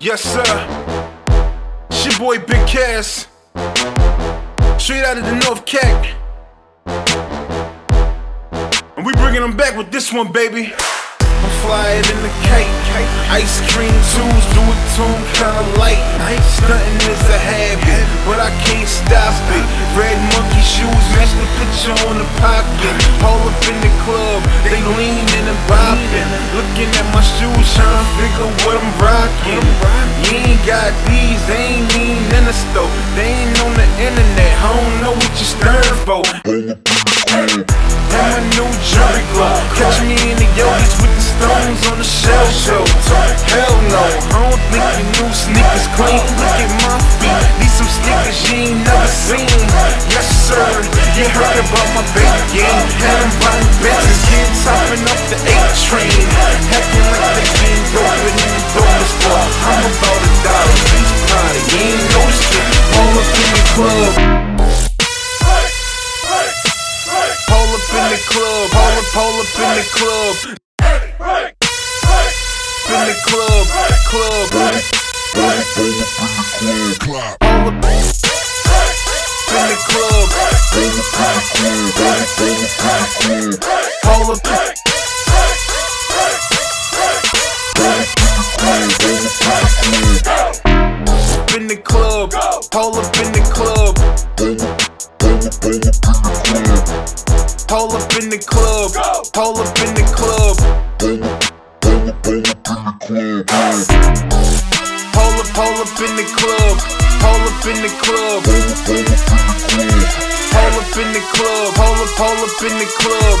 Yes, sir. It's your boy Big Cas. Straight out of the North Cac. And we bringing them back with this one, baby. I'm flying in the cake. Ice cream tunes, do to 'em kinda light. Stunting is a habit, but I can't stop it. Red monkey shoes, match the picture on the pocket. All up in the club, they leaning and bopping. Shoes, trying to figure what I'm rocking. You ain't got these, they ain't even in the store. They ain't on the internet, I don't know what you're stirring for. And my new jewelry glow. Catch me in the yogis with the stones on the shell show. Hell no, I don't think your new sneakers clean. Look at my feet, these some sneakers you ain't never seen. Yes sir, you heard about my baby game. Had them buying Benzes, kids hopping up the I'm about a dollar, please party. You ain't noticed it, all up in the club. Pull up in the club, pull up, pull up in the club. In the club, club. Pull up in the club. Pull up. Pull up in the club. Pull up in the club, pull up in the club. Pull up, pull up in the club, pull up in the club. Pull up in the club, pull up, pull up in the club.